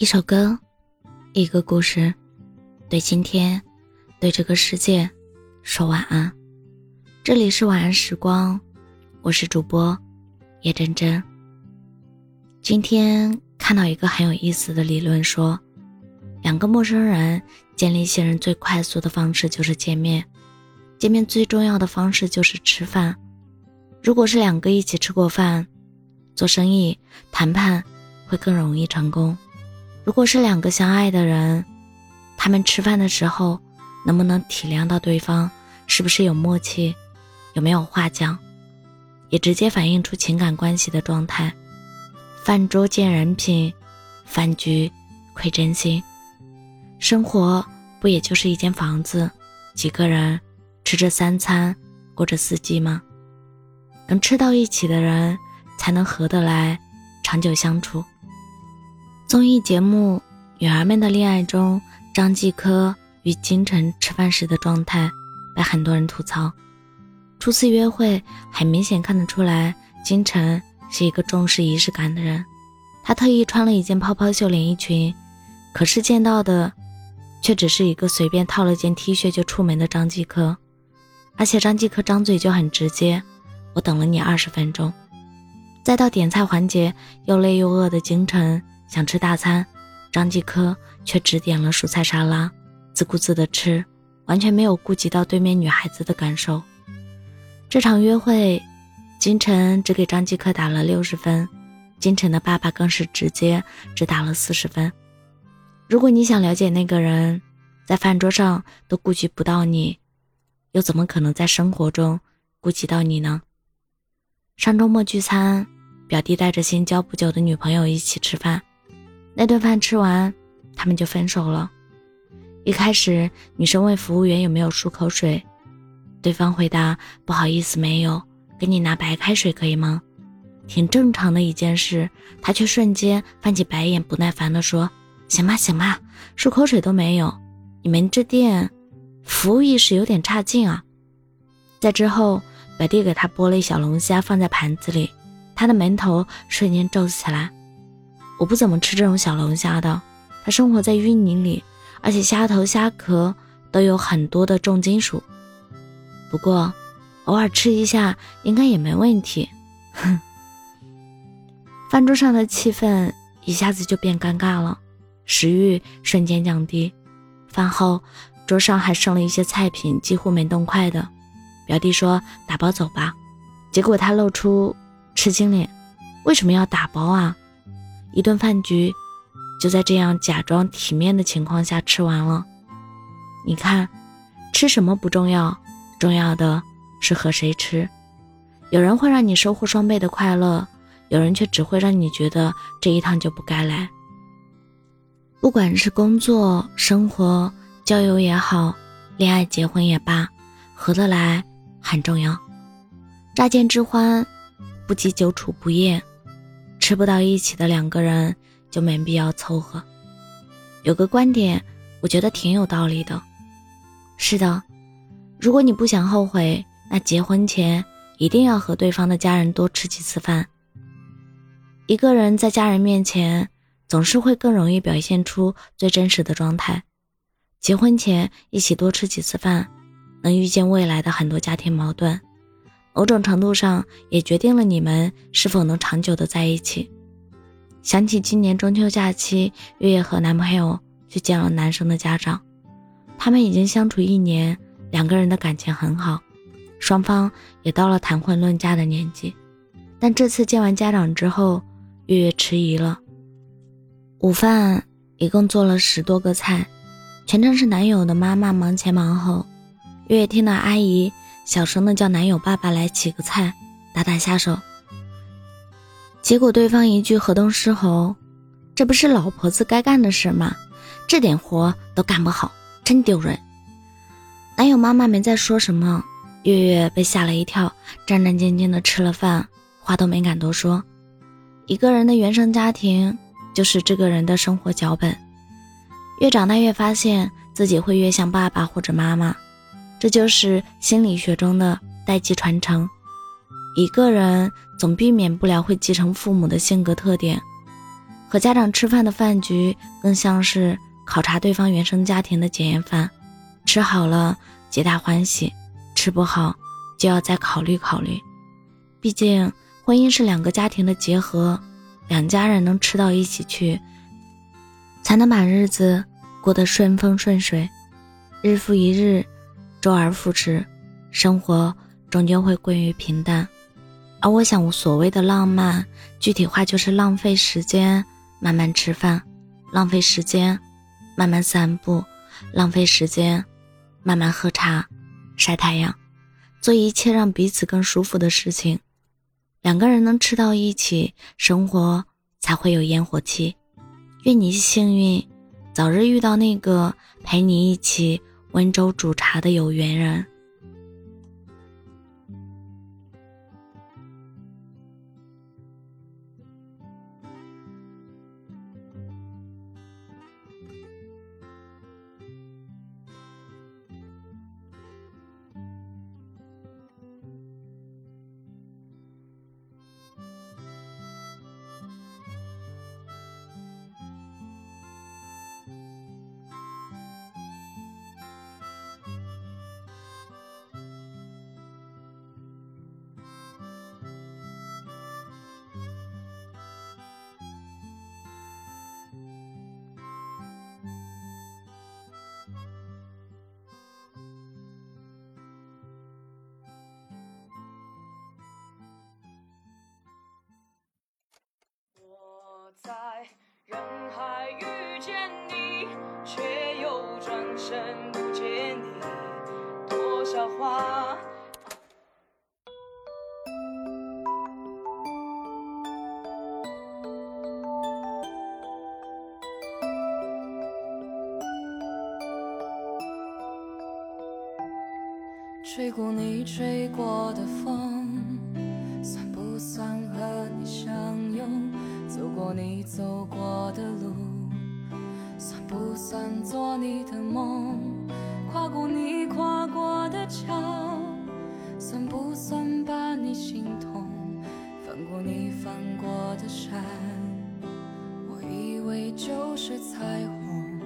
一首歌，一个故事，对今天，对这个世界，说晚安。这里是晚安时光，我是主播叶真真。今天看到一个很有意思的理论，说两个陌生人建立信任最快速的方式就是见面，见面最重要的方式就是吃饭。如果是两个一起吃过饭，做生意谈判会更容易成功。如果是两个相爱的人，他们吃饭的时候能不能体谅到对方是不是有默契，有没有话讲，也直接反映出情感关系的状态。饭桌见人品，饭局窥真心。生活不也就是一间房子，几个人吃着三餐，过着四季吗？能吃到一起的人，才能合得来，长久相处。综艺节目《女儿们的恋爱》中，张继科与金晨吃饭时的状态被很多人吐槽。初次约会，很明显看得出来，金晨是一个重视仪式感的人。她特意穿了一件泡泡袖连衣裙，可是见到的却只是一个随便套了件 T 恤就出门的张继科。而且张继科张嘴就很直接：“我等了你二十分钟。”再到点菜环节，又累又饿的金晨。想吃大餐，张继科却只点了蔬菜沙拉，自顾自的吃，完全没有顾及到对面女孩子的感受。这场约会，金晨只给张继科打了六十分，金晨的爸爸更是直接只打了四十分。如果你想了解那个人，在饭桌上都顾及不到你，又怎么可能在生活中顾及到你呢？上周末聚餐，表弟带着新交不久的女朋友一起吃饭。那顿饭吃完，他们就分手了。一开始，女生问服务员有没有漱口水，对方回答：“不好意思，没有，给你拿白开水可以吗？”挺正常的一件事，他却瞬间翻起白眼，不耐烦地说：“行吧，行吧，漱口水都没有，你们这店服务意识有点差劲啊！”在之后，表弟给他剥了一小龙虾放在盘子里，他的眉头瞬间皱起来。我不怎么吃这种小龙虾的，它生活在淤泥里，而且虾头、虾壳都有很多的重金属。不过，偶尔吃一下应该也没问题。哼。饭桌上的气氛一下子就变尴尬了，食欲瞬间降低。饭后，桌上还剩了一些菜品，几乎没动筷的。表弟说：“打包走吧。”结果他露出吃惊脸：“为什么要打包啊？”一顿饭局就在这样假装体面的情况下吃完了。你看，吃什么不重要，重要的是和谁吃。有人会让你收获双倍的快乐，有人却只会让你觉得这一趟就不该来。不管是工作、生活、交友也好，恋爱、结婚也罢，合得来很重要。乍见之欢，不及久处不厌。吃不到一起的两个人就没必要凑合。有个观点，我觉得挺有道理的。是的，如果你不想后悔，那结婚前一定要和对方的家人多吃几次饭。一个人在家人面前总是会更容易表现出最真实的状态。结婚前一起多吃几次饭，能预见未来的很多家庭矛盾。某种程度上也决定了你们是否能长久的在一起。想起今年中秋假期，月月和男朋友去见了男生的家长，他们已经相处一年，两个人的感情很好，双方也到了谈婚论嫁的年纪。但这次见完家长之后，月月迟疑了。午饭一共做了十多个菜，全程是男友的妈妈忙前忙后。月月听到阿姨。小声的叫男友爸爸来起个菜，打打下手。结果对方一句河东狮吼：“这不是老婆子该干的事吗？这点活都干不好，真丢人。”男友妈妈没再说什么，月月被吓了一跳，战战兢兢的吃了饭，话都没敢多说。一个人的原生家庭就是这个人的生活脚本，越长大越发现自己会越像爸爸或者妈妈。这就是心理学中的代际传承。一个人总避免不了会继承父母的性格特点，和家长吃饭的饭局，更像是考察对方原生家庭的检验饭。吃好了，皆大欢喜；吃不好，就要再考虑考虑。毕竟，婚姻是两个家庭的结合，两家人能吃到一起去，才能把日子过得顺风顺水。日复一日，周而复始，生活终究会归于平淡。而我想，无所谓的浪漫，具体化就是浪费时间。慢慢吃饭，浪费时间；慢慢散步，浪费时间；慢慢喝茶，晒太阳，做一切让彼此更舒服的事情。两个人能吃到一起，生活才会有烟火气。愿你幸运，早日遇到那个陪你一起温州煮茶的有缘人。吹过你吹过的风，算不算和你相拥？走过你走过的路，算不算做你的梦？跨过你跨过的桥，算不算把你心痛？翻过你翻过的山，我以为就是彩虹。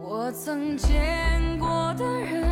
我曾见过的人，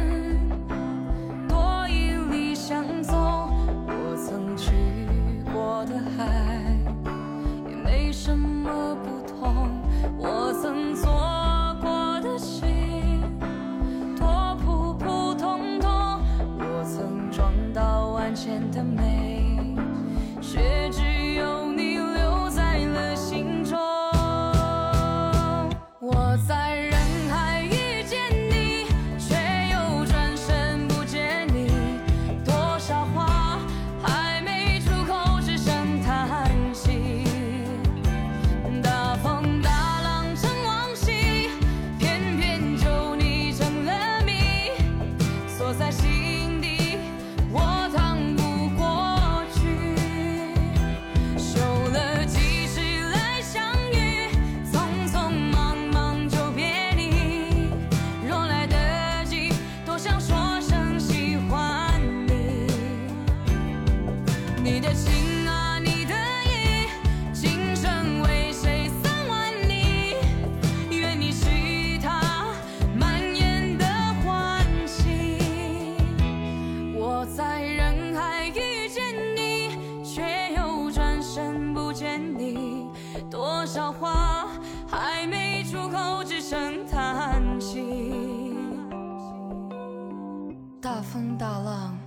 大风大浪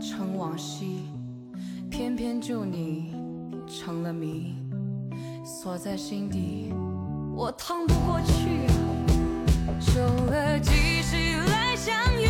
成往昔。偏偏就你成了谜，锁在心底，我趟不过去。守了几世来相遇。